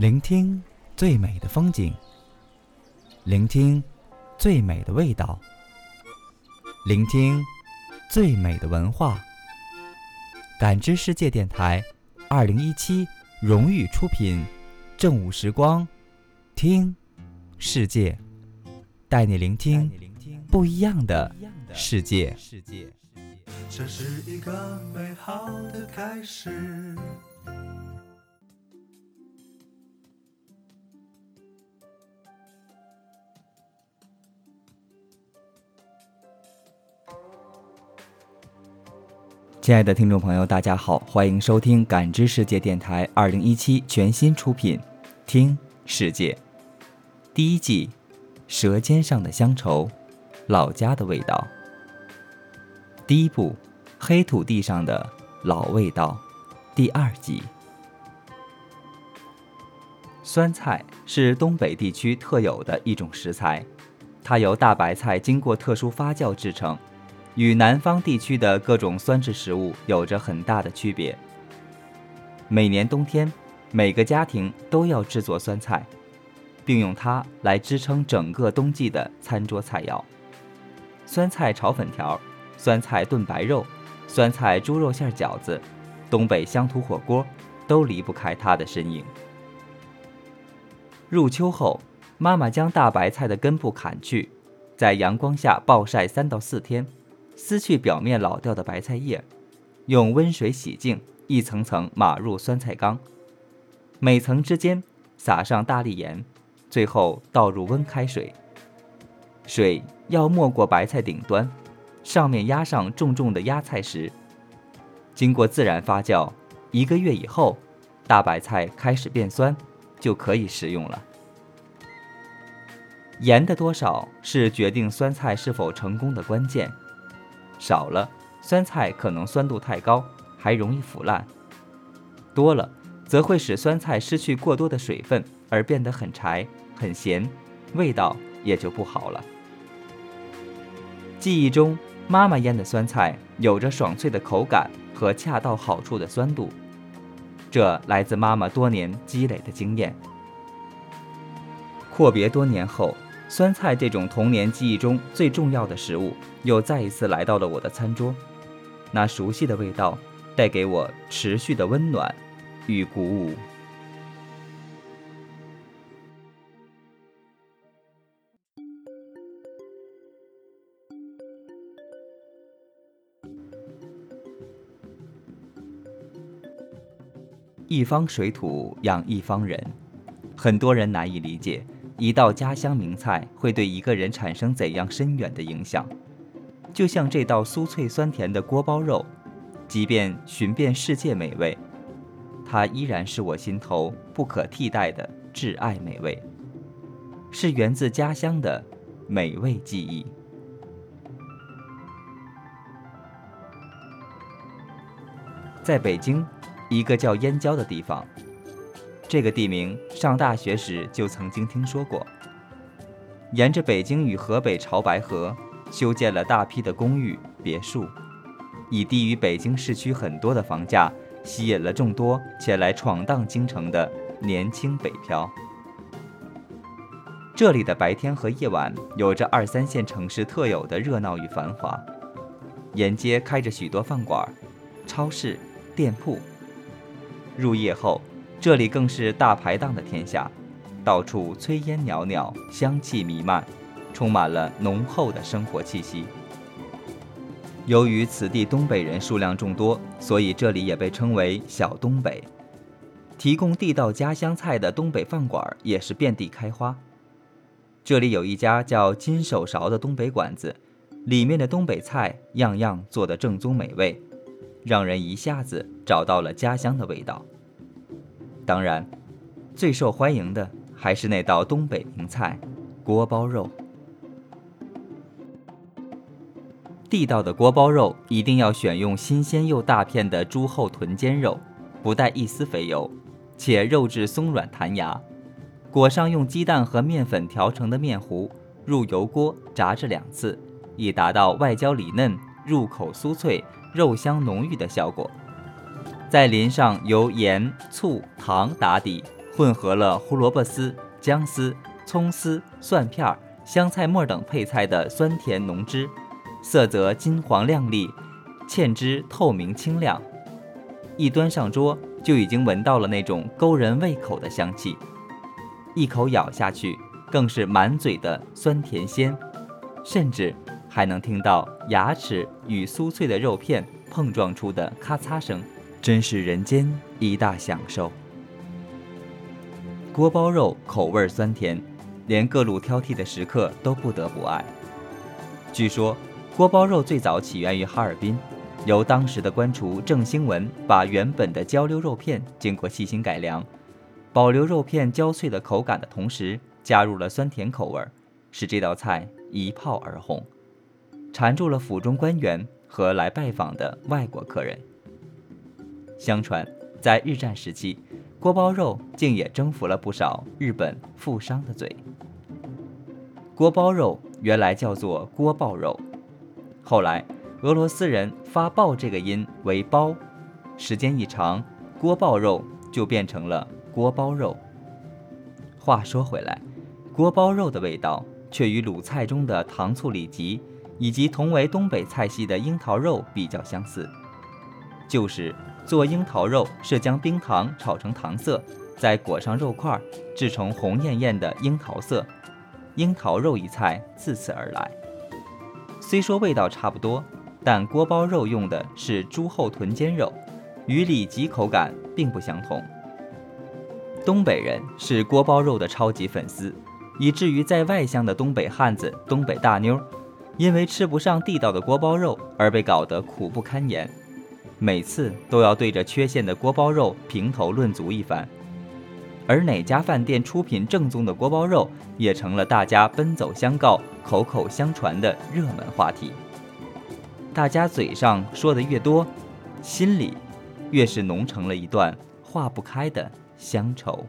聆听最美的风景，聆听最美的味道，聆听最美的文化。感知世界电台二零一七荣誉出品，正午时光，听世界，带你聆听不一样的世界。这是一个美好的开始。亲爱的听众朋友，大家好，欢迎收听感知世界电台二零一七全新出品《听世界》第一季《舌尖上的乡愁》，老家的味道。第一部《黑土地上的老味道》第二集。酸菜是东北地区特有的一种食材，它由大白菜经过特殊发酵制成。与南方地区的各种酸质食物有着很大的区别。每年冬天，每个家庭都要制作酸菜，并用它来支撑整个冬季的餐桌菜肴。酸菜炒粉条、酸菜炖白肉、酸菜猪肉馅饺子、东北乡土火锅，都离不开它的身影。入秋后，妈妈将大白菜的根部砍去，在阳光下暴晒三到四天。撕去表面老掉的白菜叶，用温水洗净，一层层码入酸菜缸，每层之间撒上大力盐，最后倒入温开水。水要没过白菜顶端，上面压上重重的压菜石。经过自然发酵，一个月以后，大白菜开始变酸，就可以食用了。盐的多少是决定酸菜是否成功的关键。少了，酸菜可能酸度太高，还容易腐烂；多了，则会使酸菜失去过多的水分，而变得很柴、很咸，味道也就不好了。记忆中，妈妈腌的酸菜有着爽脆的口感和恰到好处的酸度，这来自妈妈多年积累的经验。阔别多年后。酸菜这种童年记忆中最重要的食物，又再一次来到了我的餐桌。那熟悉的味道，带给我持续的温暖与鼓舞。一方水土养一方人，很多人难以理解。一道家乡名菜会对一个人产生怎样深远的影响？就像这道酥脆酸甜的锅包肉，即便寻遍世界美味，它依然是我心头不可替代的挚爱美味，是源自家乡的美味记忆。在北京，一个叫燕郊的地方。这个地名上大学时就曾经听说过。沿着北京与河北潮白河，修建了大批的公寓别墅，以低于北京市区很多的房价，吸引了众多前来闯荡京城的年轻北漂。这里的白天和夜晚有着二三线城市特有的热闹与繁华，沿街开着许多饭馆、超市、店铺。入夜后。这里更是大排档的天下，到处炊烟袅袅，香气弥漫，充满了浓厚的生活气息。由于此地东北人数量众多，所以这里也被称为“小东北”。提供地道家乡菜的东北饭馆也是遍地开花。这里有一家叫“金手勺”的东北馆子，里面的东北菜样样做得正宗美味，让人一下子找到了家乡的味道。当然，最受欢迎的还是那道东北名菜——锅包肉。地道的锅包肉一定要选用新鲜又大片的猪后臀尖肉，不带一丝肥油，且肉质松软弹牙。裹上用鸡蛋和面粉调成的面糊，入油锅炸至两次，以达到外焦里嫩、入口酥脆、肉香浓郁的效果。再淋上由盐、醋、糖打底，混合了胡萝卜丝、姜丝、葱丝、蒜片、香菜末等配菜的酸甜浓汁，色泽金黄亮丽，芡汁透明清亮。一端上桌，就已经闻到了那种勾人胃口的香气，一口咬下去，更是满嘴的酸甜鲜，甚至还能听到牙齿与酥脆的肉片碰撞出的咔嚓声，真是人间一大享受。锅包肉口味酸甜，连各路挑剔的食客都不得不爱。据说，锅包肉最早起源于哈尔滨，由当时的官厨郑兴文把原本的焦溜肉片经过细心改良，保留肉片焦脆的口感的同时，加入了酸甜口味，使这道菜一炮而红，缠住了府中官员和来拜访的外国客人。相传，在日战时期。锅包肉竟也征服了不少日本富商的嘴。锅包肉原来叫做锅爆肉，后来俄罗斯人发“爆”这个音为“包”，时间一长，锅爆肉就变成了锅包肉。话说回来，锅包肉的味道却与鲁菜中的糖醋里脊以及同为东北菜系的樱桃肉比较相似，就是。做樱桃肉是将冰糖炒成糖色，再裹上肉块，制成红艳艳的樱桃色。樱桃肉一菜自此而来。虽说味道差不多，但锅包肉用的是猪后臀尖肉，与里脊口感并不相同。东北人是锅包肉的超级粉丝，以至于在外乡的东北汉子、东北大妞，因为吃不上地道的锅包肉而被搞得苦不堪言。每次都要对着缺陷的锅包肉评头论足一番，而哪家饭店出品正宗的锅包肉，也成了大家奔走相告、口口相传的热门话题。大家嘴上说的越多，心里越是浓成了一段化不开的乡愁。